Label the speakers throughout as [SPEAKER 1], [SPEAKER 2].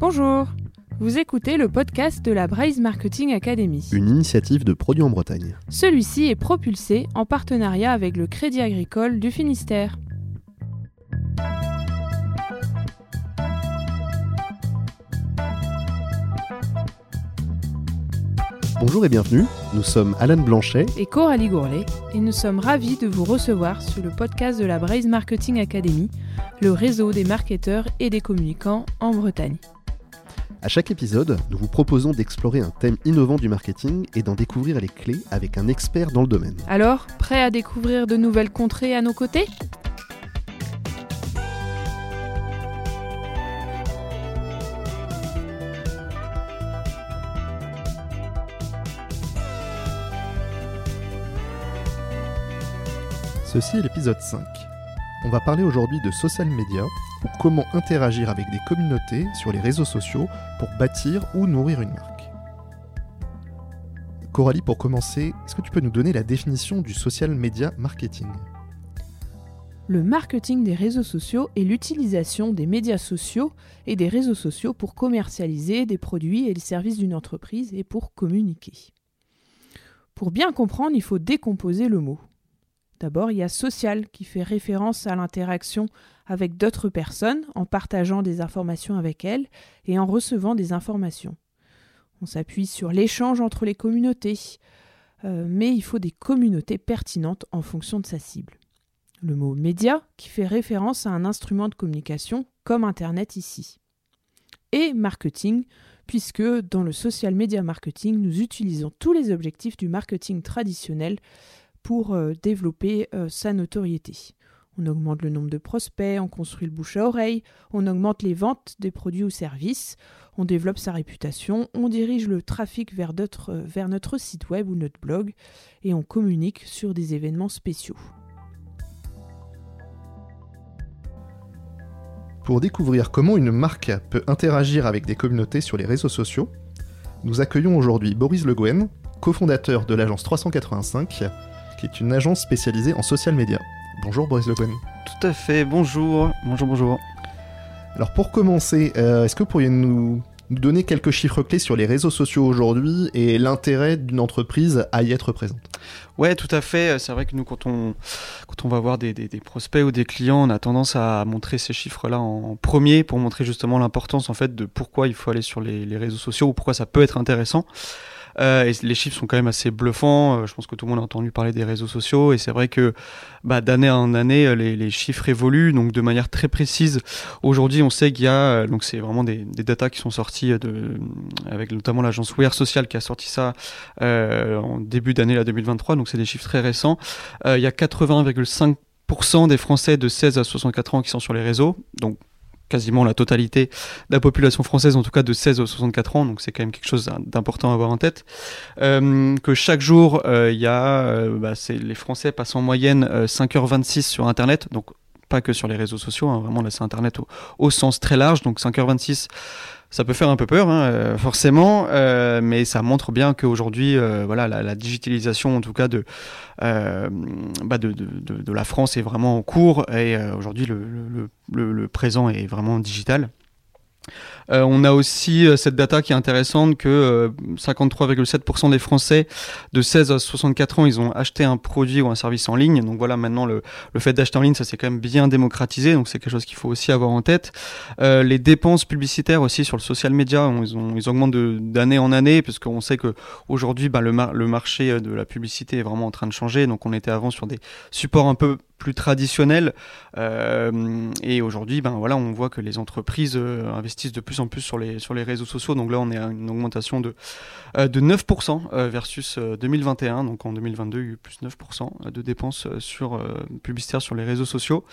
[SPEAKER 1] Bonjour, vous écoutez le podcast de la Braise Marketing Academy.
[SPEAKER 2] Une initiative de produits en Bretagne.
[SPEAKER 1] Celui-ci est propulsé en partenariat avec le Crédit Agricole du Finistère.
[SPEAKER 2] Bonjour et bienvenue, nous sommes Alan Blanchet
[SPEAKER 1] et Coralie Gourlet et nous sommes ravis de vous recevoir sur le podcast de la Braise Marketing Academy, le réseau des marketeurs et des communicants en Bretagne.
[SPEAKER 2] À chaque épisode, nous vous proposons d'explorer un thème innovant du marketing et d'en découvrir les clés avec un expert dans le domaine.
[SPEAKER 1] Alors, prêt à découvrir de nouvelles contrées à nos côtés?
[SPEAKER 2] Ceci est l'épisode 5. On va parler aujourd'hui de social media ou comment interagir avec des communautés sur les réseaux sociaux pour bâtir ou nourrir une marque. Coralie, pour commencer, est-ce que tu peux nous donner la définition du social media marketing?
[SPEAKER 1] Le marketing des réseaux sociaux est l'utilisation des médias sociaux et des réseaux sociaux pour commercialiser des produits et les services d'une entreprise et pour communiquer. Pour bien comprendre, il faut décomposer le mot. D'abord, il y a social qui fait référence à l'interaction avec d'autres personnes en partageant des informations avec elles et en recevant des informations. On s'appuie sur l'échange entre les communautés, euh, mais il faut des communautés pertinentes en fonction de sa cible. Le mot média qui fait référence à un instrument de communication comme Internet ici. Et marketing, puisque dans le social media marketing, nous utilisons tous les objectifs du marketing traditionnel pour euh, développer euh, sa notoriété. On augmente le nombre de prospects, on construit le bouche à oreille, on augmente les ventes des produits ou services, on développe sa réputation, on dirige le trafic vers, euh, vers notre site web ou notre blog et on communique sur des événements spéciaux.
[SPEAKER 2] Pour découvrir comment une marque peut interagir avec des communautés sur les réseaux sociaux, nous accueillons aujourd'hui Boris Le Gouen, cofondateur de l'agence 385, qui est une agence spécialisée en social media. Bonjour Boris Le Pen.
[SPEAKER 3] Tout à fait, bonjour, bonjour, bonjour.
[SPEAKER 2] Alors pour commencer, euh, est-ce que vous pourriez nous, donner quelques chiffres clés sur les réseaux sociaux aujourd'hui et l'intérêt d'une entreprise à y être présente?
[SPEAKER 3] Ouais, tout à fait. C'est vrai que nous, quand on, quand on va voir des, prospects ou des clients, on a tendance à montrer ces chiffres-là en, premier pour montrer justement l'importance en fait de pourquoi il faut aller sur les, les réseaux sociaux ou pourquoi ça peut être intéressant. Euh, les chiffres sont quand même assez bluffants. Euh, je pense que tout le monde a entendu parler des réseaux sociaux et c'est vrai que bah, d'année en année, euh, les, les, chiffres évoluent donc de manière très précise. Aujourd'hui, on sait qu'il y a donc c'est vraiment des, des datas qui sont sorties de, avec notamment l'agence Wear Social qui a sorti ça euh, en début d'année la 2023. Donc c'est des chiffres très récents. Euh, il y a 80,5% des Français de 16 à 64 ans qui sont sur les réseaux. Donc quasiment la totalité de la population française, en tout cas de 16 à 64 ans, donc c'est quand même quelque chose d'important à avoir en tête. Euh, que chaque jour, euh, y a, euh, bah, les Français passent en moyenne 5h26 sur Internet, donc pas que sur les réseaux sociaux, hein, vraiment là c'est Internet au, sens très large, donc 5h26 ça peut faire un peu peur, hein, forcément, mais ça montre bien qu'aujourd'hui, voilà, la, digitalisation, en tout cas de, bah de, la France, est vraiment en cours et aujourd'hui le, le, présent est vraiment digital. Euh, on a aussi euh, cette data qui est intéressante que 53,7% euh, des Français de 16 à 64 ans, ils ont acheté un produit ou un service en ligne. Donc voilà, maintenant le, le fait d'acheter en ligne, ça c'est quand même bien démocratisé. Donc c'est quelque chose qu'il faut aussi avoir en tête. les dépenses publicitaires aussi sur le social media, ils, augmentent d'année en année parce qu'on sait que aujourd'hui, bah, le, le marché de la publicité est vraiment en train de changer. Donc on était avant sur des supports un peu plus traditionnels et aujourd'hui, ben voilà, on voit que les entreprises investissent de plus en plus sur les, sur les réseaux sociaux. Donc là, on est à une augmentation de, euh, de 9% euh, versus 2021. Euh, Donc en 2022, il y a eu plus 9% de dépenses sur, publicitaires sur les réseaux sociaux.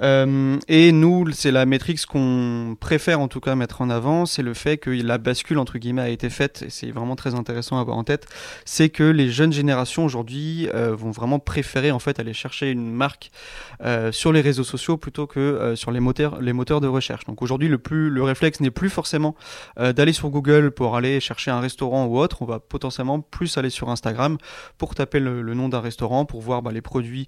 [SPEAKER 3] et nous, c'est la métrique qu'on préfère en tout cas mettre en avant, c'est le fait que la bascule entre guillemets a été faite, et c'est vraiment très intéressant à avoir en tête, c'est que les jeunes générations aujourd'hui vont vraiment préférer en fait aller chercher une marque sur les réseaux sociaux plutôt que sur les moteurs, les moteurs de recherche. Donc aujourd'hui, le, plus, le réflexe n'est plus forcément d'aller sur Google pour aller chercher un restaurant ou autre. On va potentiellement plus aller sur Instagram pour taper le, nom d'un restaurant, pour voir bah, les produits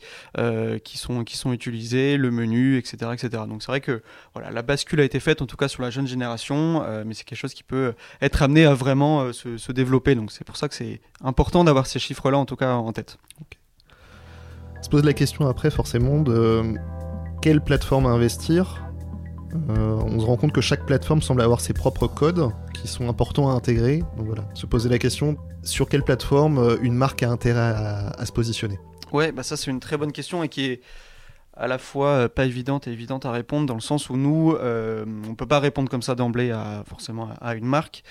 [SPEAKER 3] qui, sont, qui sont utilisés, le menu, etc. etc. Donc c'est vrai que voilà, la bascule a été faite, en tout cas sur la jeune génération, mais c'est quelque chose qui peut être amené à vraiment se, se développer. Donc c'est pour ça que c'est important d'avoir ces chiffres-là en tout cas en tête.
[SPEAKER 2] On se pose la question après forcément de quelle plateforme investir. Euh, on se rend compte que chaque plateforme semble avoir ses propres codes qui sont importants à intégrer. Donc voilà, se poser la question sur quelle plateforme euh, une marque a intérêt à, se positionner?
[SPEAKER 3] Ouais, bah ça c'est une très bonne question et qui est à la fois euh, pas évidente et évidente à répondre dans le sens où nous, on peut pas répondre comme ça d'emblée à forcément à une marque.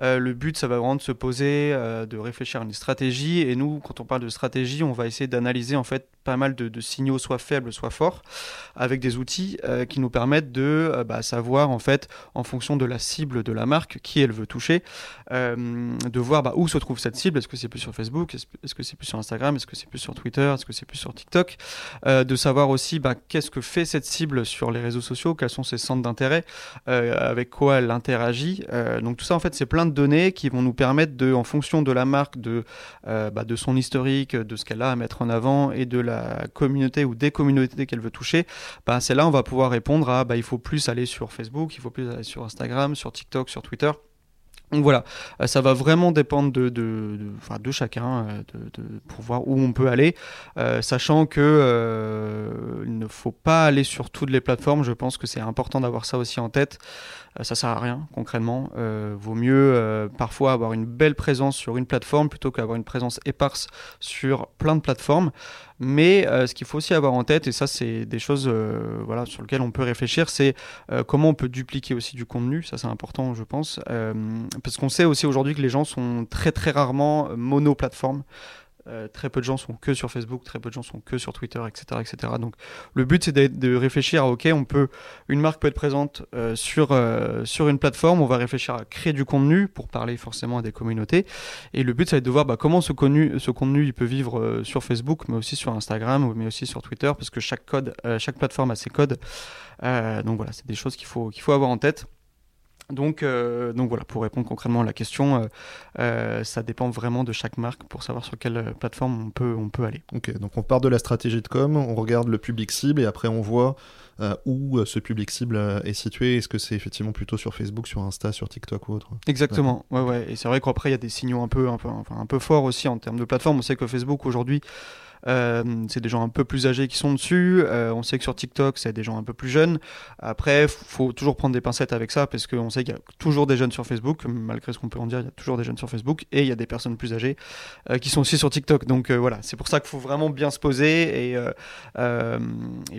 [SPEAKER 3] Le but, ça va vraiment de se poser, de réfléchir à une stratégie. Et nous, quand on parle de stratégie, on va essayer d'analyser en fait pas mal de, signaux, soit faibles, soit forts, avec des outils qui nous permettent de bah, savoir en fait, en fonction de la cible de la marque, qui elle veut toucher, de voir bah, où se trouve cette cible. Est-ce que c'est plus sur Facebook? Est-ce que c'est plus sur Instagram? Est-ce que c'est plus sur Twitter? Est-ce que c'est plus sur TikTok? De savoir aussi bah, qu'est-ce que fait cette cible sur les réseaux sociaux, quels sont ses centres d'intérêt, euh, avec quoi elle interagit? Euh, donc tout ça, en fait, c'est plein de données qui vont nous permettre de, en fonction de la marque, de, euh, de son historique, de ce qu'elle a à mettre en avant et de la communauté ou des communautés qu'elle veut toucher, bah, c'est là on va pouvoir répondre à bah, il faut plus aller sur Facebook, il faut plus aller sur Instagram, sur TikTok, sur Twitter. Donc voilà, euh, ça va vraiment dépendre de, de, de, chacun euh, de, pour voir où on peut aller, euh, sachant que il ne faut pas aller sur toutes les plateformes. Je pense que c'est important d'avoir ça aussi en tête. ça sert à rien concrètement. vaut mieux parfois avoir une belle présence sur une plateforme plutôt qu'avoir une présence éparse sur plein de plateformes. Mais euh, ce qu'il faut aussi avoir en tête, et ça c'est des choses euh, sur lesquelles on peut réfléchir, c'est euh, comment on peut dupliquer aussi du contenu, ça c'est important je pense, parce qu'on sait aussi aujourd'hui que les gens sont très très rarement mono-plateforme. Euh, très peu de gens sont que sur Facebook, très peu de gens sont que sur Twitter, etc. etc. Donc le but c'est de, réfléchir à, ok, on peut, une marque peut être présente euh, sur, euh, sur une plateforme, on va réfléchir à créer du contenu pour parler forcément à des communautés. Et le but ça va être de voir bah, comment ce contenu, ce contenu il peut vivre sur Facebook, mais aussi sur Instagram, mais aussi sur Twitter, parce que chaque, code, chaque plateforme a ses codes. donc voilà, c'est des choses qu'il faut, qu'il faut avoir en tête. Donc, euh, donc voilà, pour répondre concrètement à la question, euh, euh, ça dépend vraiment de chaque marque pour savoir sur quelle plateforme on peut, on peut aller.
[SPEAKER 2] Ok, donc on part de la stratégie de com, on regarde le public cible et après on voit où ce public cible est situé. Est-ce que c'est effectivement plutôt sur Facebook, sur Insta, sur TikTok ou autre?
[SPEAKER 3] Exactement, ouais, ouais. Et c'est vrai qu'après il y a des signaux un peu, un peu, enfin, un peu forts aussi en termes de plateforme. On sait que Facebook aujourd'hui c'est des gens un peu plus âgés qui sont dessus. Euh, on sait que sur TikTok, c'est des gens un peu plus jeunes. Après, faut toujours prendre des pincettes avec ça parce qu'on sait qu'il y a toujours des jeunes sur Facebook, malgré ce qu'on peut en dire, il y a toujours des jeunes sur Facebook et il y a des personnes plus âgées euh, qui sont aussi sur TikTok. Donc voilà, c'est pour ça qu'il faut vraiment bien se poser et,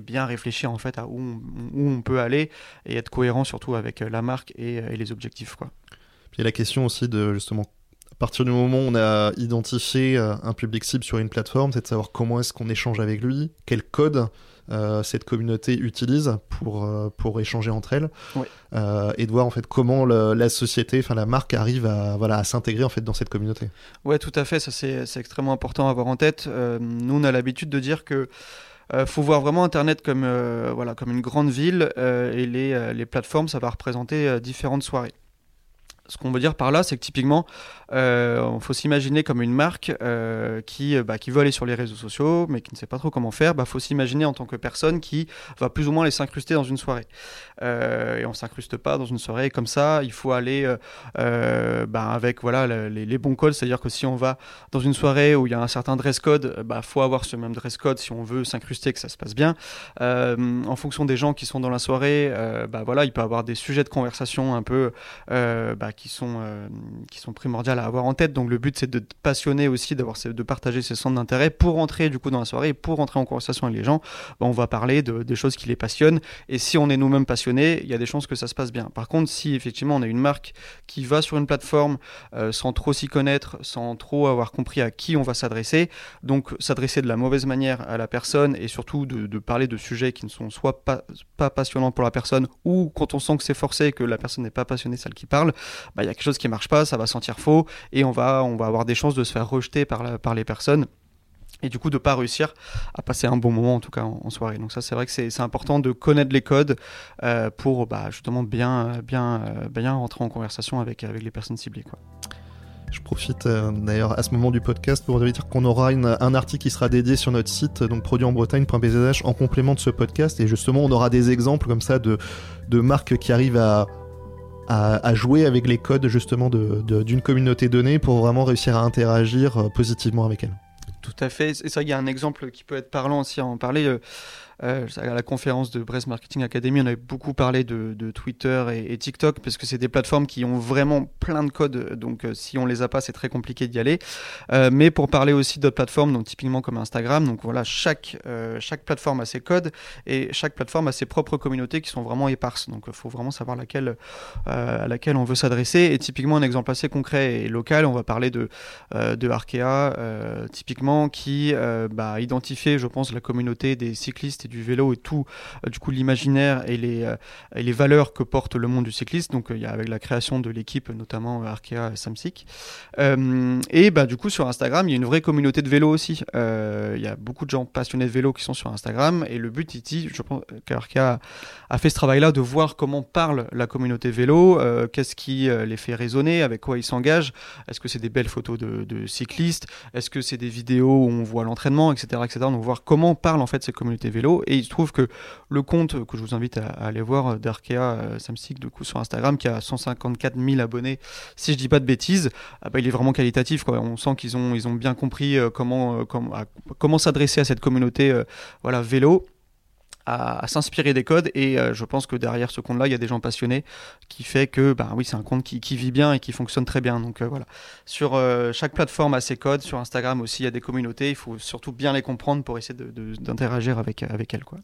[SPEAKER 3] bien réfléchir en fait à où on, peut aller et être cohérent surtout avec la marque et, et les objectifs. Quoi.
[SPEAKER 2] Puis la question aussi de justement à partir du moment où on a identifié euh, un public cible sur une plateforme, c'est de savoir comment est-ce qu'on échange avec lui, quel code euh, cette communauté utilise pour, euh, pour échanger entre elles, et de voir en fait comment la société, enfin la marque arrive à, voilà, à s'intégrer en fait dans cette communauté.
[SPEAKER 3] Ouais, tout à fait, ça c'est extrêmement important à avoir en tête. nous, on a l'habitude de dire que faut voir vraiment Internet comme, voilà, comme une grande ville et les, les plateformes, ça va représenter différentes soirées ce qu'on veut dire par là, c'est que typiquement, il euh, faut s'imaginer comme une marque euh, qui, euh, bah, qui veut aller sur les réseaux sociaux, mais qui ne sait pas trop comment faire. Il bah, faut s'imaginer en tant que personne qui va plus ou moins les s'incruster dans une soirée. et on s'incruste pas dans une soirée comme ça. Il faut aller bah, avec voilà les, bons codes, c'est-à-dire que si on va dans une soirée où il y a un certain dress code, il faut avoir ce même dress code si on veut s'incruster, que ça se passe bien. en fonction des gens qui sont dans la soirée, bah, voilà, il peut avoir des sujets de conversation un peu qui sont, euh, qui sont primordiales à avoir en tête. Donc le but c'est de passionner aussi, d'avoir de partager ses centres d'intérêt pour rentrer du coup dans la soirée, pour rentrer en conversation avec les gens. Bah, on va parler de, des choses qui les passionnent. Et si on est nous-mêmes passionnés, il y a des chances que ça se passe bien. Par contre, si effectivement on a une marque qui va sur une plateforme euh, sans trop s'y connaître, sans trop avoir compris à qui on va s'adresser, donc s'adresser de la mauvaise manière à la personne et surtout de, de parler de sujets qui ne sont soit pas, pas passionnants pour la personne ou quand on sent que c'est forcé que la personne n'est pas passionnée, celle qui parle, bah, y a quelque chose qui marche pas, ça va sentir faux et on va, on va avoir des chances de se faire rejeter par, par les personnes et du coup de pas réussir à passer un bon moment en tout cas en, soirée. Donc ça c'est vrai que c'est important de connaître les codes euh, pour bah, justement bien, bien, euh, bien rentrer en conversation avec, avec les personnes ciblées. Quoi.
[SPEAKER 2] Je profite euh, d'ailleurs à ce moment du podcast pour vous dire qu'on aura un article qui sera dédié sur notre site, donc produitenbretagne.bzh, en complément de ce podcast. Et justement, on aura des exemples comme ça de, de marques qui arrivent à, à, jouer avec les codes justement d'une de, communauté donnée pour vraiment réussir à interagir positivement avec elle.
[SPEAKER 3] Tout à fait. Et ça, il y a un exemple qui peut être parlant aussi à en parler. Euh, à la conférence de Brest Marketing Academy, on avait beaucoup parlé de, Twitter et, TikTok parce que c'est des plateformes qui ont vraiment plein de codes. Donc, euh, si on les a pas, c'est très compliqué d'y aller. Euh, mais pour parler aussi d'autres plateformes, donc typiquement comme Instagram, donc voilà, chaque chaque plateforme a ses codes et chaque plateforme a ses propres communautés qui sont vraiment éparses. Donc, il faut vraiment savoir laquelle à laquelle on veut s'adresser. Et typiquement, un exemple assez concret et local, on va parler de de Arkea, typiquement qui bah, a identifié, je pense, la communauté des cyclistes du vélo et tout, euh, du coup, l'imaginaire et les, euh, et les valeurs que porte le monde du cycliste. Donc, euh, il y a avec la création de l'équipe, notamment Arkea et Samsic. et bah, du coup, sur Instagram, il y a une vraie communauté de vélo aussi. Il y a beaucoup de gens passionnés de vélo qui sont sur Instagram. Et le but ici, je pense qu'Arkea a fait ce travail-là de voir comment parle la communauté vélo, qu'est-ce qui les fait résonner, avec quoi ils s'engagent. Est-ce que c'est des belles photos de, cyclistes? Est-ce que c'est des vidéos où on voit l'entraînement, etc., etc. Donc voir comment parle en fait ces communautés vélo et il se trouve que le compte que je vous invite à, aller voir euh, d'Arkea euh, sur Instagram, qui a 154 000 abonnés, si je dis pas de bêtises, ah bah, il est vraiment qualitatif. On sent qu'ils ont, bien compris euh, comment, comment, comment s'adresser à cette communauté voilà, vélo à, s'inspirer des codes et euh, je pense que derrière ce compte là il y a des gens passionnés qui fait que bah oui c'est un compte qui, vit bien et qui fonctionne très bien donc euh, voilà sur euh, chaque plateforme a ses codes sur Instagram aussi il y a des communautés il faut surtout bien les comprendre pour essayer d'interagir avec, avec elles quoi.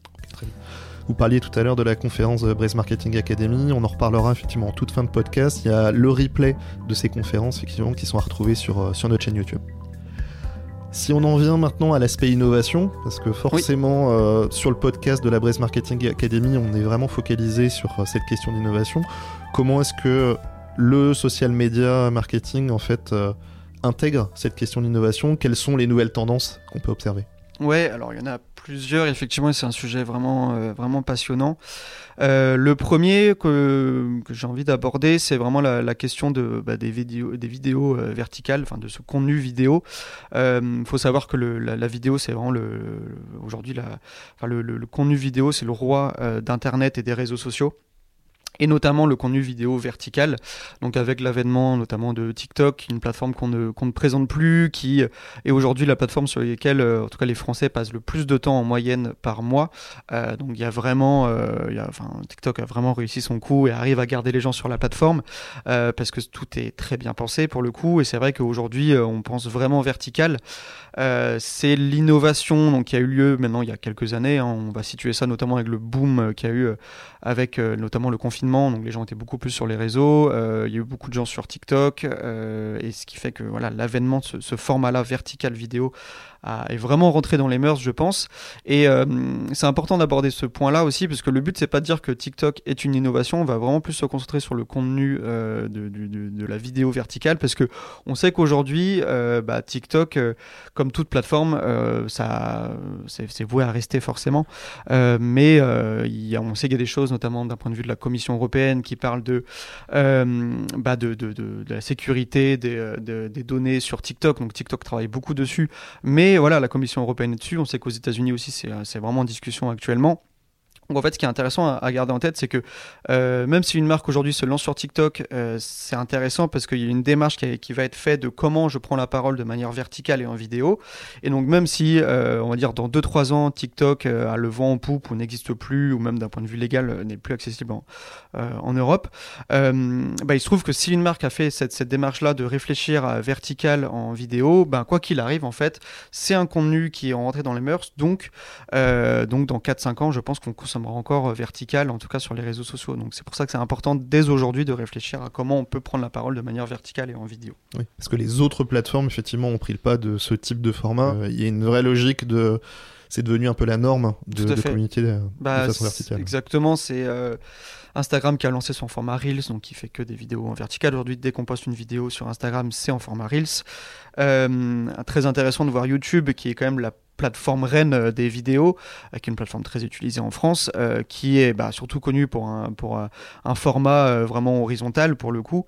[SPEAKER 2] Vous parliez tout à l'heure de la conférence Brace Marketing Academy, on en reparlera effectivement en toute fin de podcast. Il y a le replay de ces conférences effectivement qui sont à retrouver sur, sur notre chaîne YouTube. Si on en vient maintenant à l'aspect innovation, parce que forcément euh, sur le podcast de la Brace Marketing Academy, on est vraiment focalisé sur euh, cette question d'innovation. Comment est-ce que le social media marketing en fait euh, intègre cette question d'innovation? Quelles sont les nouvelles tendances qu'on peut observer?
[SPEAKER 3] Ouais, alors il y en a plusieurs, effectivement, c'est un sujet vraiment, euh, vraiment passionnant. Euh, le premier que, que j'ai envie d'aborder, c'est vraiment la, question de, bah, des vidéos, des vidéos euh, verticales, enfin de ce contenu vidéo. Il faut savoir que le, la, vidéo, c'est vraiment le, aujourd'hui enfin le, le, contenu vidéo, c'est le roi d'Internet et des réseaux sociaux et notamment le contenu vidéo vertical, donc avec l'avènement notamment de TikTok, une plateforme qu'on ne, qu'on ne présente plus, qui est aujourd'hui la plateforme sur laquelle, euh, en tout cas les Français passent le plus de temps en moyenne par mois. Euh, donc il y a vraiment, euh, y TikTok a vraiment réussi son coup et arrive à garder les gens sur la plateforme parce que tout est très bien pensé pour le coup. Et c'est vrai qu'aujourd'hui on pense vraiment vertical. c'est l'innovation qui a eu lieu maintenant il y a quelques années. Hein. on va situer ça notamment avec le boom qui a eu avec notamment le confinement donc les gens étaient beaucoup plus sur les réseaux, euh, il y a eu beaucoup de gens sur TikTok, euh, et ce qui fait que voilà l'avènement de ce, ce format-là vertical vidéo est vraiment rentré dans les mœurs, je pense. Et euh, c'est important d'aborder ce point-là aussi, parce que le but, c'est pas de dire que TikTok est une innovation, on va vraiment plus se concentrer sur le contenu euh, de, de, la vidéo verticale, parce que on sait qu'aujourd'hui, euh, bah, TikTok, comme toute plateforme, ça, c'est voué à rester forcément. mais y a, on sait qu'il y a des choses, notamment d'un point de vue de la Commission européenne, qui parlent de, bah de, de, de, la sécurité des, des données sur TikTok. Donc TikTok travaille beaucoup dessus, mais voilà, la Commission européenne est dessus. On sait qu'aux États-Unis aussi, c'est vraiment en discussion actuellement. Donc en fait, ce qui est intéressant à, garder en tête, c'est que euh, même si une marque aujourd'hui se lance sur TikTok, euh, c'est intéressant parce qu'il y a une démarche qui, va être faite de comment je prends la parole de manière verticale et en vidéo. Et donc même si, euh, on va dire, dans 2-3 ans, TikTok a le vent en poupe ou n'existe plus, ou même d'un point de vue légal n'est plus accessible en, Europe, bah, il se trouve que si une marque a fait cette, démarche-là de réfléchir à vertical en vidéo, ben, quoi qu'il arrive, en fait, c'est un contenu qui est rentré dans les mœurs. Donc dans 4-5 ans, je pense qu'on consomme encore euh, vertical, en tout cas sur les réseaux sociaux. Donc c'est pour ça que c'est important dès aujourd'hui de réfléchir à comment on peut prendre la parole de manière verticale et en vidéo.
[SPEAKER 2] Oui, parce que les autres plateformes, effectivement, ont pris le pas de ce type de format. Euh, il y a une vraie logique de c'est devenu un peu la norme de, de communiquer de
[SPEAKER 3] Bah,
[SPEAKER 2] façon verticale.
[SPEAKER 3] Exactement, c'est euh, Instagram qui a lancé son format Reels, donc qui fait que des vidéos en vertical. Aujourd'hui, dès qu'on poste une vidéo sur Instagram, c'est en format Reels. Euh, très intéressant de voir YouTube, qui est quand même la plateforme reine euh, des vidéos, euh, qui est une plateforme très utilisée en France, euh, qui est bah, surtout connue pour un, format vraiment horizontal pour le coup,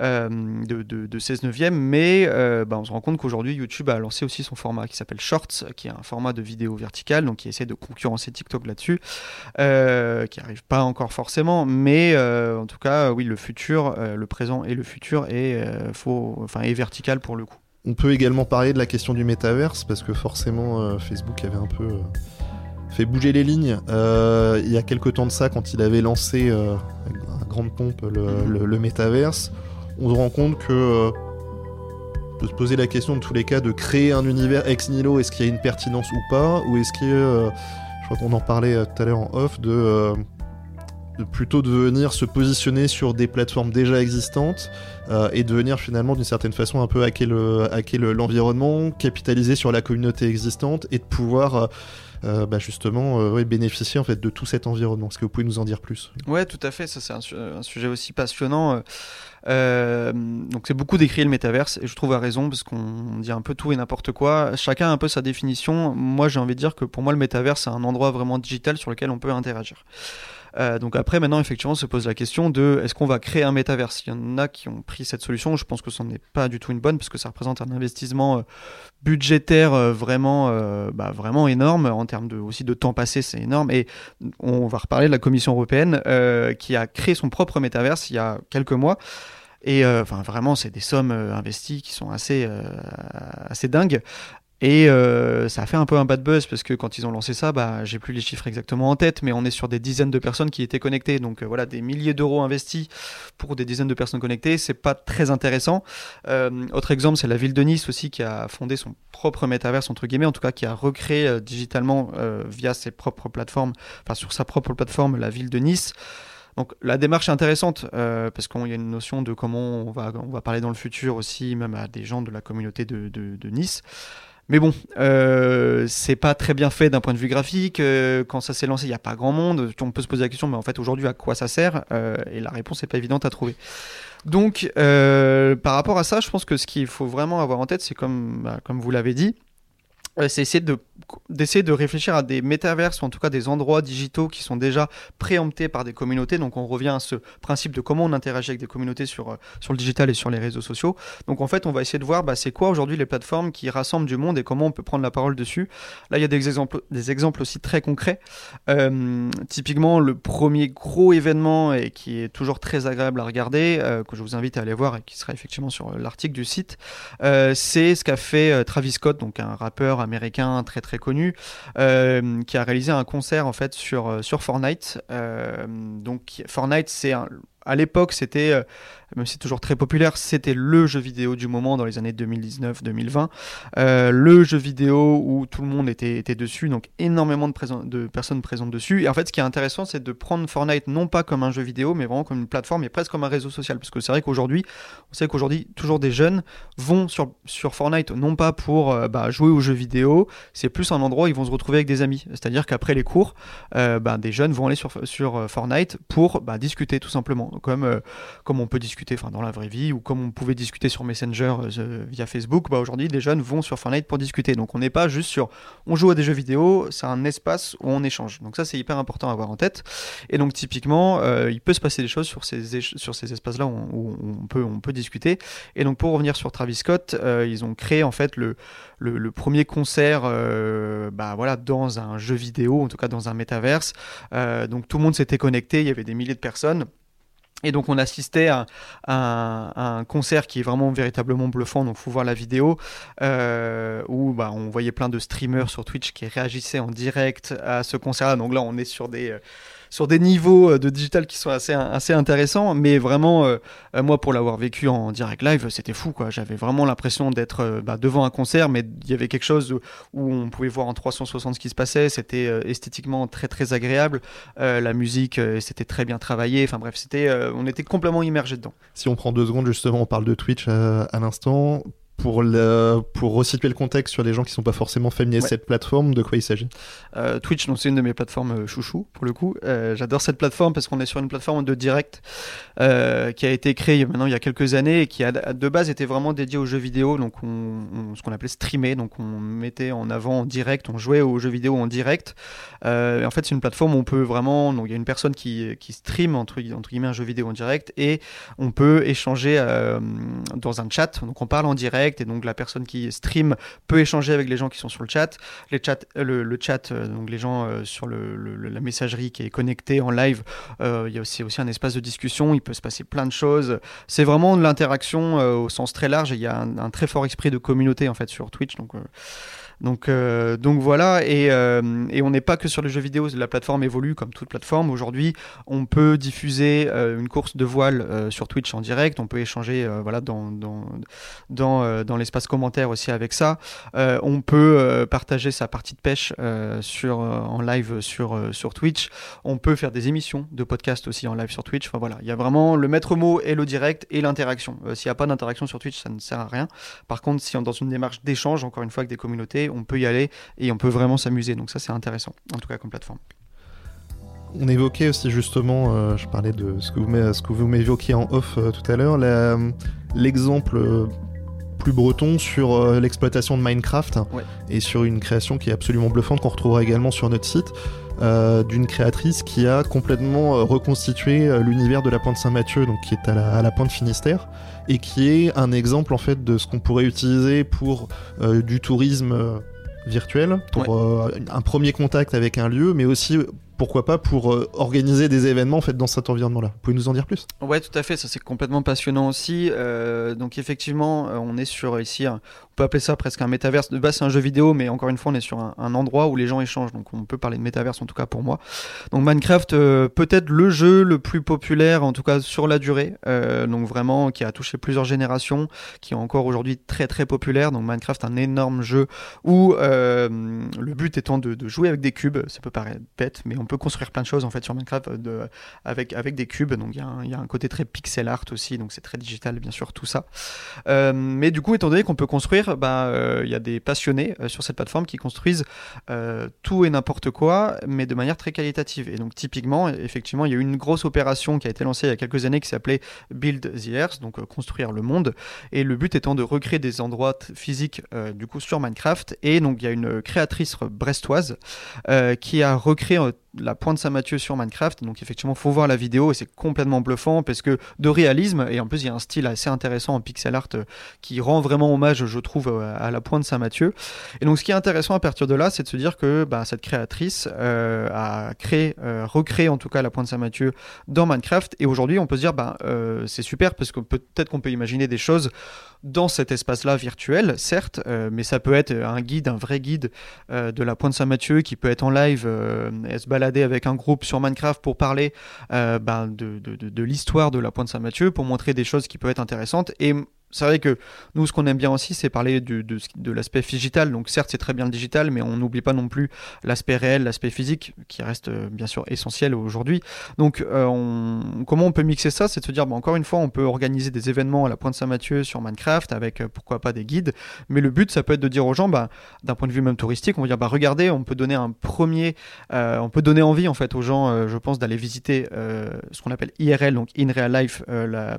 [SPEAKER 3] de, de, de 16 neuvième, mais bah, on se rend compte qu'aujourd'hui YouTube a lancé aussi son format qui s'appelle Shorts, qui est un format de vidéo verticale, donc qui essaie de concurrencer TikTok là-dessus, qui arrive pas encore forcément, mais en tout cas, oui, le futur, le présent et le futur est vertical pour le coup.
[SPEAKER 2] On peut également parler de la question du métaverse parce que forcément euh, Facebook avait un peu euh, fait bouger les lignes. Euh, il y a quelques temps de ça, quand il avait lancé à grande pompe le, le, métaverse, on se rend compte que peut se poser la question de tous les cas de créer un univers ex nihilo. Est-ce qu'il y a une pertinence ou pas Ou est-ce que, euh, je crois qu'on en parlait tout à l'heure en off, de plutôt de venir se positionner sur des plateformes déjà existantes euh, et de venir finalement d'une certaine façon un peu hacker le- hacker le- l'environnement, capitaliser sur la communauté existante et de pouvoir euh, euh, bah, justement bénéficier en fait de tout cet environnement. Est-ce que vous pouvez nous en dire plus?
[SPEAKER 3] Ouais, tout à fait. Ça, c'est un, su- un sujet aussi passionnant. Donc, c'est beaucoup décrié le métaverse et je trouve à raison parce qu'on dit un peu tout et n'importe quoi. Chacun a un peu sa définition. Moi, j'ai envie de dire que pour moi, le métaverse, c'est un endroit vraiment digital sur lequel on peut interagir. Euh, donc après, maintenant, effectivement, se pose la question de est-ce qu'on va créer un métaverse? Il y en a qui ont pris cette solution. Je pense que ce n'est pas du tout une bonne parce que ça représente un investissement euh, budgétaire euh, vraiment, bah, vraiment énorme en termes de, aussi de temps passé, c'est énorme. Et on va reparler de la Commission européenne qui a créé son propre métaverse il y a quelques mois. Et enfin, vraiment, c'est des sommes investies qui sont assez, assez dingues. Et euh, ça a fait un peu un bad buzz parce que quand ils ont lancé ça, bah, j'ai plus les chiffres exactement en tête, mais on est sur des dizaines de personnes qui étaient connectées. Donc euh, voilà, des milliers d'euros investis pour des dizaines de personnes connectées, c'est pas très intéressant. Euh, autre exemple, c'est la ville de Nice aussi qui a fondé son propre métaverse entre guillemets, en tout cas qui a recréé euh, digitalement euh, via ses propres plateformes, enfin sur sa propre plateforme, la ville de Nice. Donc la démarche est intéressante euh, parce qu'il y a une notion de comment on va, on va parler dans le futur aussi, même à des gens de la communauté de, de, de Nice. Mais bon, euh, c'est pas très bien fait d'un point de vue graphique. Euh, quand ça s'est lancé, il n'y a pas grand monde. On peut se poser la question, mais en fait, aujourd'hui, à quoi ça sert Euh, Et la réponse n'est pas évidente à trouver. Donc, euh, par rapport à ça, je pense que ce qu'il faut vraiment avoir en tête, c'est comme, bah, comme vous l'avez dit, euh, c'est essayer de d'essayer de réfléchir à des métaverses ou en tout cas des endroits digitaux qui sont déjà préemptés par des communautés. Donc on revient à ce principe de comment on interagit avec des communautés sur, euh, sur le digital et sur les réseaux sociaux. Donc en fait on va essayer de voir bah, c'est quoi aujourd'hui les plateformes qui rassemblent du monde et comment on peut prendre la parole dessus. Là il y a des exemples, des exemples aussi très concrets. Euh, typiquement le premier gros événement et qui est toujours très agréable à regarder, euh, que je vous invite à aller voir et qui sera effectivement sur l'article du site, c'est ce qu'a fait Travis Scott, donc un rappeur américain très très connu, euh, qui a réalisé un concert en fait sur, euh, sur Fortnite. Euh, donc Fortnite, c'est à l'époque, c'était, même si c'est toujours très populaire, c'était le jeu vidéo du moment dans les années 2019-2020. Euh, le jeu vidéo où tout le monde était, dessus, donc énormément de, personnes présentes dessus. Et en fait, ce qui est intéressant, c'est de prendre Fortnite non pas comme un jeu vidéo, mais vraiment comme une plateforme et presque comme un réseau social. Parce que c'est vrai qu'aujourd'hui, on sait qu'aujourd'hui, toujours des jeunes vont sur, sur Fortnite non pas pour euh, bah, jouer aux jeux vidéo, c'est plus un endroit où ils vont se retrouver avec des amis. C'est-à-dire qu'après les cours, euh, bah, des jeunes vont aller sur, sur Fortnite pour bah, discuter tout simplement, comme, comme on peut discuter enfin, dans la vraie vie ou comme on pouvait discuter sur Messenger euh, via Facebook. Bah, Aujourd'hui, des jeunes vont sur Fortnite pour discuter. Donc on n'est pas juste sur on joue à des jeux vidéo, c'est un espace où on échange. Donc ça, c'est hyper important à avoir en tête. Et donc typiquement, euh, il peut se passer des choses sur ces, sur ces espaces-là où, on- peut, on peut discuter. Et donc pour revenir sur Travis Scott, euh, ils ont créé en fait le, le, le premier concert bah, voilà, dans un jeu vidéo, en tout cas dans un métaverse. Donc tout le monde s'était connecté, il y avait des milliers de personnes. Et donc on assistait à, un concert qui est vraiment véritablement bluffant, donc faut voir la vidéo, euh, bah, on voyait plein de streamers sur Twitch qui réagissaient en direct à ce concert-là. Donc là on est sur des, euh, sur des niveaux euh, de digital qui sont assez, assez intéressants, mais vraiment, euh, moi pour l'avoir vécu en direct live, c'était fou. quoi. J'avais vraiment l'impression d'être bah, devant un concert, mais il y avait quelque chose où, on pouvait voir en 360 ce qui se passait, c'était esthétiquement très très agréable, la musique c'était très bien travaillé, enfin bref, c'était, on était complètement immergé dedans.
[SPEAKER 2] Si on prend deux secondes, justement, on parle de Twitch à l'instant. Pour, le, pour resituer le contexte sur les gens qui sont pas forcément familiers de cette plateforme, de quoi il s'agit?
[SPEAKER 3] Euh, Twitch, c'est une de mes plateformes euh, chouchou pour le coup. Euh, j'adore cette plateforme parce qu'on est sur une plateforme de direct qui a été créée maintenant il y a quelques années et qui a, de base était vraiment dédiée aux jeux vidéo, donc on, ce qu'on appelait streamer, donc on mettait en avant en direct, on jouait aux jeux vidéo en direct. en fait, c'est une plateforme où on peut vraiment, donc il y a une personne qui, qui stream entre, entre guillemets un jeu vidéo en direct et on peut échanger dans un chat, donc on parle en direct et donc la personne qui stream peut échanger avec les gens qui sont sur le chat. Euh, le, chat, euh, donc les gens euh, sur la messagerie qui est connectée en live, il y aussi un espace de discussion, il peut se passer plein de choses. C'est vraiment de l'interaction au sens très large et il y a un, un, très fort esprit de communauté en fait sur Twitch. Donc donc, euh, donc voilà, et, euh, et on n'est pas que sur les jeux vidéo, la plateforme évolue comme toute plateforme. Aujourd'hui, on peut diffuser euh, une course de voile sur Twitch en direct, on peut échanger voilà, dans, dans, dans, dans l'espace commentaire aussi avec ça. on peut partager sa partie de pêche sur, en live sur, sur Twitch. On peut faire des émissions de podcast aussi en live sur Twitch. Enfin voilà, il y a vraiment le maître mot et le direct et l'interaction. S'il n'y a pas d'interaction sur Twitch, ça ne sert à rien. Par contre, si on est dans une démarche d'échange, encore une fois, avec des communautés, on peut y aller et on peut vraiment s'amuser. Donc ça, c'est intéressant, en tout cas comme plateforme.
[SPEAKER 2] On évoquait aussi justement, euh, je parlais de ce que vous, ce que vous m'évoquiez en off euh, tout à l'heure, l'exemple euh, plus breton sur l'exploitation de Minecraft et sur une création qui est absolument bluffante qu'on retrouvera également sur notre site. D'une créatrice qui a complètement reconstitué l'univers de la Pointe Saint-Mathieu, donc qui est à la, à la, Pointe Finistère, et qui est un exemple en fait de ce qu'on pourrait utiliser pour du tourisme virtuel, pour un premier contact avec un lieu, mais aussi pourquoi pas pour euh, organiser des événements en fait dans cet environnement-là. Vous pouvez nous en dire plus?
[SPEAKER 3] Ouais, tout à fait. Ça c'est complètement passionnant aussi. Euh, donc effectivement, euh, on est sur ici, peut appeler ça presque un métaverse. De base, c'est un jeu vidéo, mais encore une fois, on est sur un, endroit où les gens échangent. Donc on peut parler de métaverse en tout cas pour moi. Donc Minecraft, peut-être le jeu le plus populaire, en tout cas sur la durée. donc vraiment, qui a touché plusieurs générations, qui est encore aujourd'hui très très populaire. Donc Minecraft, un énorme jeu où le but étant de, jouer avec des cubes. Ça peut paraître bête, mais on peut construire plein de choses en fait sur Minecraft euh, avec, des cubes. Donc il y, a un côté très pixel art aussi, donc c'est très digital bien sûr tout ça. Euh, mais du coup, étant donné qu'on peut construire, bah, euh, il y a des passionnés sur cette plateforme qui construisent tout et n'importe quoi, mais de manière très qualitative. Et donc typiquement, effectivement, il y a eu une grosse opération qui a été lancée il y a quelques années qui s'appelait Build the Earth, donc construire le monde. Et le but étant de recréer des endroits physiques du coup sur Minecraft. Et donc il y a une créatrice brestoise qui a recréé la pointe Saint-Mathieu sur Minecraft. Donc effectivement, faut voir la vidéo et c'est complètement bluffant parce que de réalisme et en plus il y a un style assez intéressant en pixel art euh, qui rend vraiment hommage, je trouve, euh, à la pointe Saint-Mathieu. Et donc ce qui est intéressant à partir de là, c'est de se dire que bah, cette créatrice euh, a créé, recréé en tout cas la pointe Saint-Mathieu dans Minecraft. Et aujourd'hui, on peut se dire, bah, c'est super parce que peut-être qu'on peut imaginer des choses dans cet espace-là virtuel, certes, mais ça peut être un guide, un vrai guide de la Pointe Saint-Mathieu qui peut être en live et se avec un groupe sur Minecraft pour parler ben, de, de, de l'histoire de la Pointe Saint-Mathieu, pour montrer des choses qui peuvent être intéressantes. Et c'est vrai que nous, ce qu'on aime bien aussi, c'est parler de, de, l'aspect digital. Donc, certes, c'est très bien le digital, mais on n'oublie pas non plus l'aspect réel, l'aspect physique, qui reste euh, bien sûr essentiel aujourd'hui. Donc, euh, comment on peut mixer ça? C'est de se dire, bon, encore une fois, on peut organiser des événements à la Pointe Saint-Mathieu sur Minecraft avec euh, pourquoi pas des guides. Mais le but, ça peut être de dire aux gens, bah, d'un point de vue même touristique, on va dire, bah, regardez, on peut donner un premier, on peut donner envie en fait aux gens, je pense, d'aller visiter ce qu'on appelle IRL, donc in real life, la,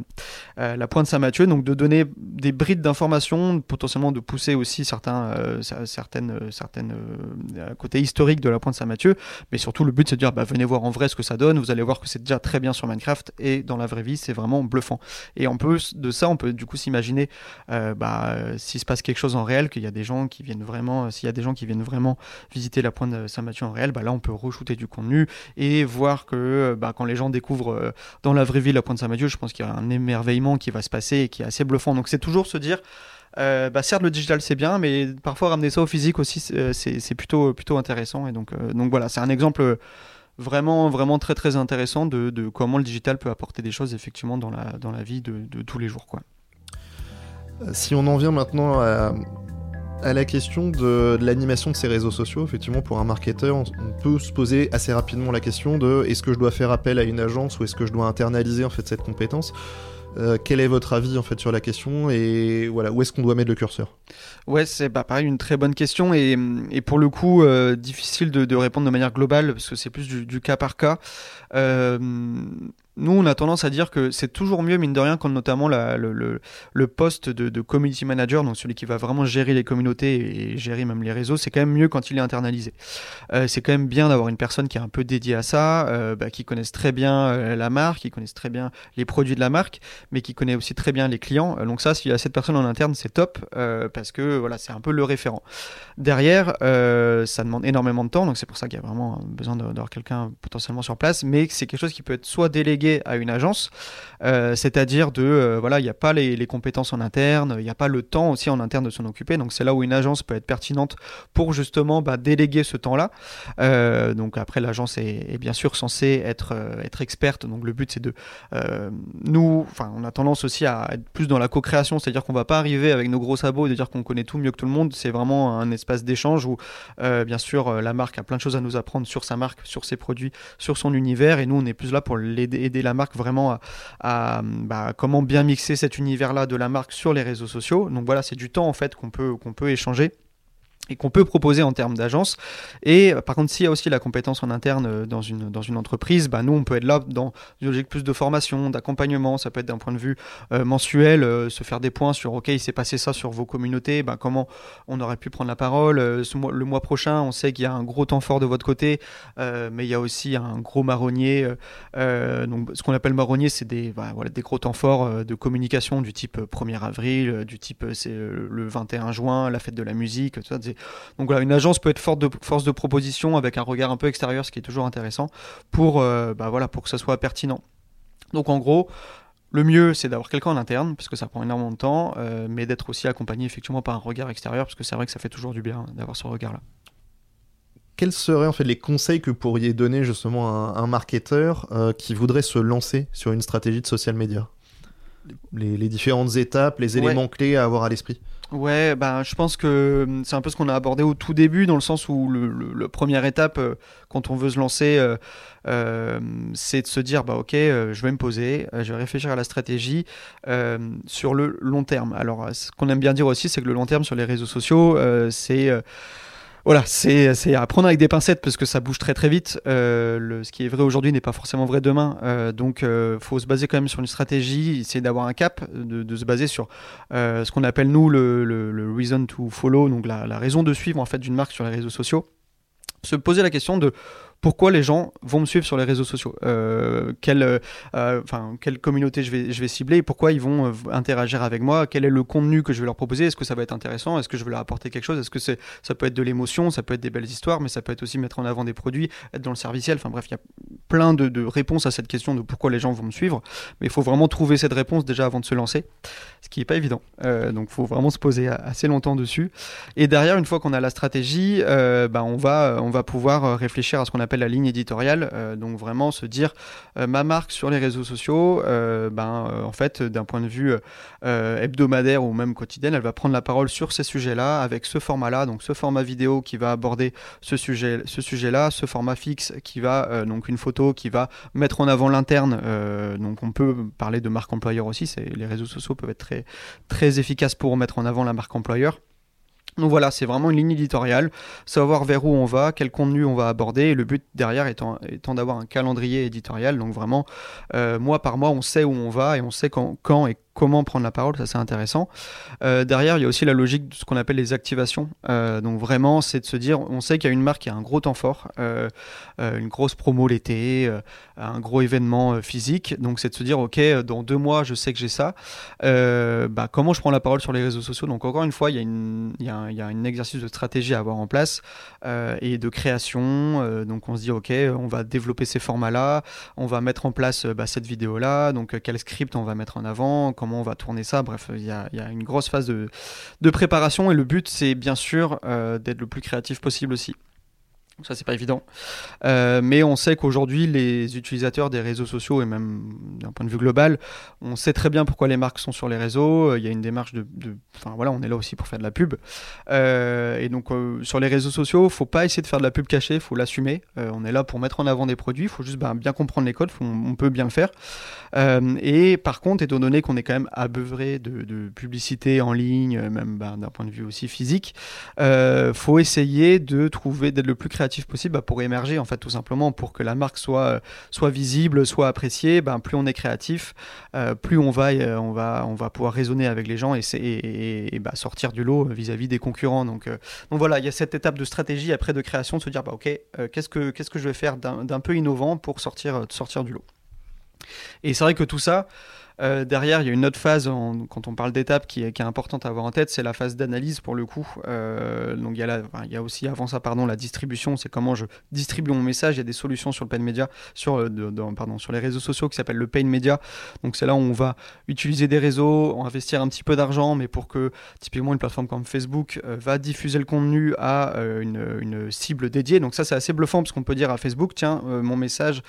[SPEAKER 3] la Pointe Saint-Mathieu, donc de donner des brides d'informations, potentiellement de pousser aussi certains, euh, certaines, euh, certaines euh, côtés historiques de la pointe Saint-Mathieu, mais surtout le but c'est de dire bah, venez voir en vrai ce que ça donne, vous allez voir que c'est déjà très bien sur Minecraft et dans la vraie vie c'est vraiment bluffant. Et en plus de ça, on peut du coup s'imaginer bah, s'il se passe quelque chose en réel, qu'il y a des gens qui viennent vraiment, s'il y a des gens qui viennent vraiment visiter la pointe Saint-Mathieu en réel, bah, là on peut re-shooter du contenu et voir que bah, quand les gens découvrent dans la vraie vie la pointe Saint-Mathieu, je pense qu'il y a un émerveillement qui va se passer et qui est assez bluffant. Donc c'est toujours se dire, euh, bah certes le digital c'est bien, mais parfois ramener ça au physique aussi c'est euh, plutôt, plutôt intéressant. Et donc, euh, donc voilà, c'est un exemple vraiment, vraiment très très intéressant de, de, comment le digital peut apporter des choses effectivement dans la, dans la vie de, de tous les jours. Quoi.
[SPEAKER 2] Si on en vient maintenant à, la question de, l'animation de ces réseaux sociaux, effectivement, pour un marketeur, on, peut se poser assez rapidement la question de est-ce que je dois faire appel à une agence ou est-ce que je dois internaliser en fait cette compétence? Euh, quel est votre avis en fait sur la question et voilà où est-ce qu'on doit mettre le curseur?
[SPEAKER 3] Ouais, c'est bah, pareil une très bonne question et, et pour le coup euh, difficile de, répondre de manière globale parce que c'est plus du, du, cas par cas. Euh, nous, on a tendance à dire que c'est toujours mieux, mine de rien, quand notamment le, le, poste de, community manager, donc celui qui va vraiment gérer les communautés et gérer même les réseaux, c'est quand même mieux quand il est internalisé. Euh, c'est quand même bien d'avoir une personne qui est un peu dédiée à ça, euh, bah, qui connaisse très bien euh, la marque, qui connaisse très bien les produits de la marque, mais qui connaît aussi très bien les clients. Donc ça, s'il y a cette personne en interne, c'est top, parce que voilà, c'est un peu le référent. Derrière, ça demande énormément de temps, donc c'est pour ça qu'il y a vraiment besoin d'avoir quelqu'un potentiellement sur place, mais c'est quelque chose qui peut être soit délégué à une agence, euh, c'est-à-dire de euh, voilà, il n'y a pas les, compétences en interne, il n'y a pas le temps aussi en interne de s'en occuper. Donc c'est là où une agence peut être pertinente pour justement bah, déléguer ce temps-là. Euh, donc après l'agence est, bien sûr censée être être experte. Donc le but c'est de nous, enfin on a tendance aussi à être plus dans la co-création, c'est-à-dire qu'on va pas arriver avec nos gros sabots et de dire qu'on connaît tout mieux que tout le monde. C'est vraiment un espace d'échange où bien sûr la marque a plein de choses à nous apprendre sur sa marque, sur ses produits, sur son univers et nous on est plus là pour l'aider la marque vraiment à, à bah, comment bien mixer cet univers-là de la marque sur les réseaux sociaux. Donc voilà, c'est du temps en fait qu'on peut, qu'on peut échanger et qu'on peut proposer en termes d'agence. Et par contre, s'il y a aussi la compétence en interne dans une, dans une entreprise, bah, nous, on peut être là dans une logique plus de formation, d'accompagnement. Ça peut être d'un point de vue euh, mensuel, euh, se faire des points sur, OK, il s'est passé ça sur vos communautés, bah, comment on aurait pu prendre la parole. Euh, le mois prochain, on sait qu'il y a un gros temps fort de votre côté, euh, mais il y a aussi un gros marronnier. Euh, donc, ce qu'on appelle marronnier, c'est des, bah, voilà, des gros temps forts de communication du type 1er avril, du type c'est le 21 juin, la fête de la musique, tout. Donc voilà, une agence peut être forte de, force de proposition avec un regard un peu extérieur, ce qui est toujours intéressant, pour, euh, bah voilà, pour que ça soit pertinent. Donc en gros, le mieux, c'est d'avoir quelqu'un en interne, parce que ça prend énormément de temps, euh, mais d'être aussi accompagné effectivement par un regard extérieur, parce que c'est vrai que ça fait toujours du bien d'avoir ce regard-là.
[SPEAKER 2] Quels seraient en fait les conseils que vous pourriez donner justement à un, un marketeur euh, qui voudrait se lancer sur une stratégie de social media? Les, les, différentes étapes, les éléments ouais. clés à avoir à l'esprit
[SPEAKER 3] Ouais, ben, je pense que hum, c'est un peu ce qu'on a abordé au tout début, dans le sens où le, le, le première étape, euh, quand on veut se lancer, euh, euh, c'est de se dire, bah ok, euh, je vais me poser, je vais réfléchir à la stratégie sur le long terme. Alors, ce qu'on aime bien dire aussi, c'est que le long terme sur les réseaux sociaux, c'est voilà, c'est à prendre avec des pincettes parce que ça bouge très très vite. Euh, ce qui est vrai aujourd'hui n'est pas forcément vrai demain. Euh, donc, euh, faut se baser quand même sur une stratégie, essayer d'avoir un cap, de, se baser sur euh, ce qu'on appelle nous le, le, le, reason to follow, donc la, la raison de suivre en fait d'une marque sur les réseaux sociaux. Se poser la question de pourquoi les gens vont me suivre sur les réseaux sociaux, euh, quelle, euh, quelle communauté je vais, je vais cibler, pourquoi ils vont euh, interagir avec moi, quel est le contenu que je vais leur proposer, est-ce que ça va être intéressant, est-ce que je vais leur apporter quelque chose, est-ce que ça peut être de l'émotion, ça peut être des belles histoires, mais ça peut être aussi mettre en avant des produits, être dans le serviciel, enfin bref, il y a plein de, réponses à cette question de pourquoi les gens vont me suivre, mais il faut vraiment trouver cette réponse déjà avant de se lancer, ce qui n'est pas évident, donc il faut vraiment se poser assez longtemps dessus, et derrière, une fois qu'on a la stratégie, bah, on, va, on va pouvoir réfléchir à ce qu'on appelle la ligne éditoriale, euh, donc vraiment se dire euh, ma marque sur les réseaux sociaux, euh, ben en fait d'un point de vue hebdomadaire ou même quotidien, elle va prendre la parole sur ces sujets-là avec ce format-là, donc ce format vidéo qui va aborder ce sujet, ce sujet-là, ce format fixe qui va donc une photo qui va mettre en avant l'interne, donc on peut parler de marque employeur aussi, les réseaux sociaux peuvent être très très efficaces pour mettre en avant la marque employeur. Donc voilà, c'est vraiment une ligne éditoriale, savoir vers où on va, quel contenu on va aborder, et le but derrière étant, d'avoir un calendrier éditorial, donc vraiment, euh, mois par mois, on sait où on va et on sait quand, quand et comment prendre la parole, ça c'est intéressant. Euh, derrière, il y a aussi la logique de ce qu'on appelle les activations. Euh, donc vraiment, c'est de se dire, on sait qu'il y a une marque qui a un gros temps fort, euh, une grosse promo l'été, un gros événement physique. Donc c'est de se dire, ok, dans deux mois, je sais que j'ai ça. bah, comment je prends la parole sur les réseaux sociaux? Donc encore une fois, il y a un exercice de stratégie à avoir en place et de création. donc on se dit, ok, on va développer ces formats-là, on va mettre en place bah, cette vidéo-là. Donc quel script on va mettre en avant, comment on va tourner ça. Bref, il y a, une grosse phase de, de, préparation et le but, c'est bien sûr euh, d'être le plus créatif possible aussi. Ça, c'est pas évident. Euh, mais on sait qu'aujourd'hui, les utilisateurs des réseaux sociaux, et même d'un point de vue global, on sait très bien pourquoi les marques sont sur les réseaux. Il y a une démarche de. Enfin, voilà, on est là aussi pour faire de la pub. Euh, et donc, euh, sur les réseaux sociaux, faut pas essayer de faire de la pub cachée, faut l'assumer. on est là pour mettre en avant des produits, il faut juste ben, bien comprendre les codes, on peut bien le faire. et par contre, étant donné qu'on est quand même abeuvré de, de publicité en ligne, même ben, d'un point de vue aussi physique, faut essayer de trouver, d'être le plus créatif possible bah, pour émerger en fait tout simplement pour que la marque soit euh, soit visible soit appréciée ben plus on est créatif euh, plus on va euh, on va on va pouvoir raisonner avec les gens et, et, bah, sortir du lot vis-à-vis des concurrents. Donc donc voilà il y a cette étape de stratégie après de création de se dire bah ok qu'est-ce que qu'est-ce que je vais faire d'un peu innovant pour sortir sortir du lot. Et c'est vrai que tout ça euh, derrière, il y a une autre phase, quand on parle d'étape, qui, est importante à avoir en tête, c'est la phase d'analyse pour le coup. Euh, donc il y, a aussi avant ça la distribution, c'est comment je distribue mon message. Il y a des solutions sur le paid media, sur, euh, pardon, les réseaux sociaux qui s'appellent le paid media. Donc c'est là où on va utiliser des réseaux, investir un petit peu d'argent, mais pour que typiquement une plateforme comme Facebook va diffuser le contenu à une, une, cible dédiée. Donc ça c'est assez bluffant parce qu'on peut dire à Facebook, tiens, mon message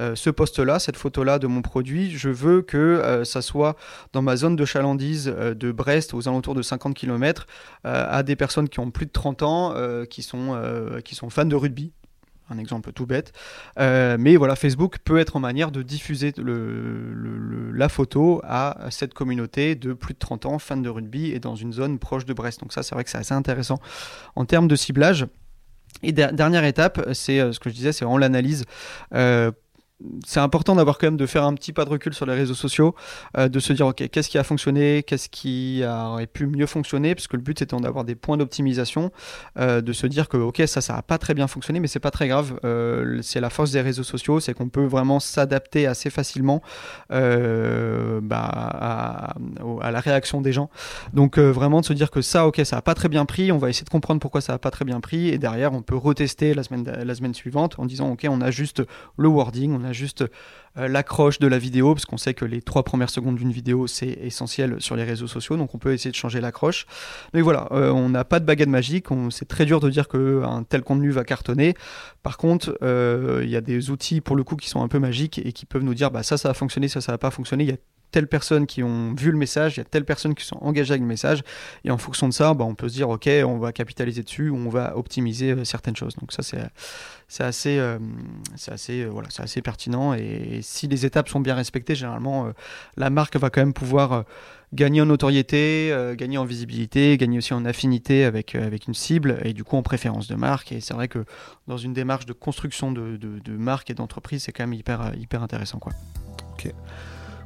[SPEAKER 3] euh, ce poste-là, cette photo-là de mon produit, je veux que euh, ça soit dans ma zone de chalandise euh, de Brest aux alentours de 50 km à des personnes qui ont plus de 30 ans, qui, sont, qui sont fans de rugby, un exemple tout bête. mais voilà, Facebook peut être en manière de diffuser la photo à cette communauté de plus de 30 ans, fans de rugby, et dans une zone proche de Brest. Donc ça, c'est vrai que c'est assez intéressant en termes de ciblage. Et dernière étape, c'est ce que je disais, c'est vraiment l'analyse c'est important d'avoir quand même de faire un petit pas de recul sur les réseaux sociaux, euh, de se dire ok qu'est-ce qui a fonctionné, qu'est-ce qui aurait pu mieux fonctionner, parce que le but étant d'avoir des points d'optimisation, euh, de se dire que ok ça ça a pas très bien fonctionné, mais c'est pas très grave. Euh, c'est la force des réseaux sociaux, c'est qu'on peut vraiment s'adapter assez facilement bah, à, la réaction des gens. Donc vraiment de se dire que ça ok ça a pas très bien pris, on va essayer de comprendre pourquoi ça a pas très bien pris, et derrière on peut retester la semaine la semaine suivante en disant ok on ajuste le wording, on a juste euh, l'accroche de la vidéo, parce qu'on sait que les trois premières secondes d'une vidéo, c'est essentiel sur les réseaux sociaux, donc on peut essayer de changer l'accroche. Mais voilà, euh, on n'a pas de baguette magique, c'est très dur de dire qu'un tel contenu va cartonner. Par contre, euh, il y a des outils pour le coup qui sont un peu magiques et qui peuvent nous dire, bah ça, ça a fonctionné, ça, ça n'a pas fonctionné. Telles personnes qui ont vu le message, il y a telles personnes qui sont engagées avec le message, et en fonction de ça, bah, on peut se dire, ok, on va capitaliser dessus, on va optimiser euh, certaines choses. Donc ça, c'est assez, euh, assez, euh, voilà, assez pertinent, et, si les étapes sont bien respectées, généralement, la marque va quand même pouvoir gagner en notoriété, gagner en visibilité, gagner aussi en affinité avec, avec une cible, et du coup en préférence de marque. Et c'est vrai que dans une démarche de construction de, de, marque et d'entreprise, c'est quand même hyper, hyper intéressant. Quoi.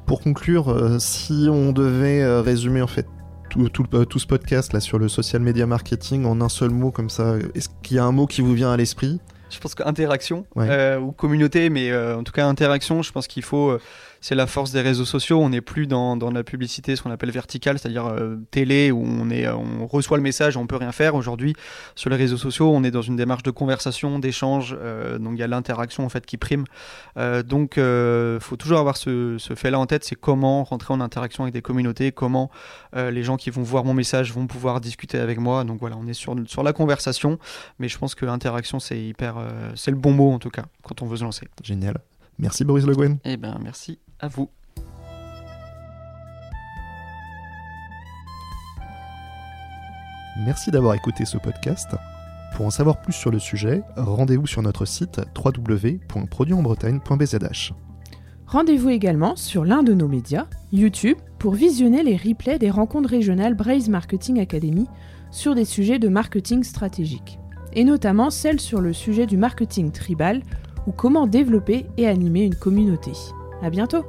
[SPEAKER 2] Pour conclure, euh, si on devait euh, résumer en fait tout, euh, tout, ce podcast là sur le social media marketing en un seul mot comme ça, est-ce qu'il y a un mot qui vous vient à l'esprit?
[SPEAKER 3] Je pense qu'interaction ou communauté, mais en tout cas interaction, je pense qu'il faut c'est la force des réseaux sociaux. On n'est plus dans, dans, la publicité, ce qu'on appelle verticale, c'est-à-dire euh, télé, où on, est, on reçoit le message, on peut rien faire. Aujourd'hui, sur les réseaux sociaux, on est dans une démarche de conversation, d'échange, euh, donc il y a l'interaction en fait qui prime. Euh, donc, il faut toujours avoir ce, ce fait-là en tête, c'est comment rentrer en interaction avec des communautés, comment les gens qui vont voir mon message vont pouvoir discuter avec moi. Donc voilà, on est sur, sur la conversation, mais je pense que interaction c'est hyper, c'est le bon mot en tout cas quand on veut se lancer.
[SPEAKER 2] Génial. Merci Boris Le Guen.
[SPEAKER 3] Eh ben merci à vous.
[SPEAKER 2] Merci d'avoir écouté ce podcast. Pour en savoir plus sur le sujet, rendez-vous sur notre site www.produitenbretagne.bzh.
[SPEAKER 1] Rendez-vous également sur l'un de nos médias, YouTube, pour visionner les replays des rencontres régionales Braze Marketing Academy sur des sujets de marketing stratégique, et notamment celles sur le sujet du marketing tribal ou comment développer et animer une communauté. À bientôt!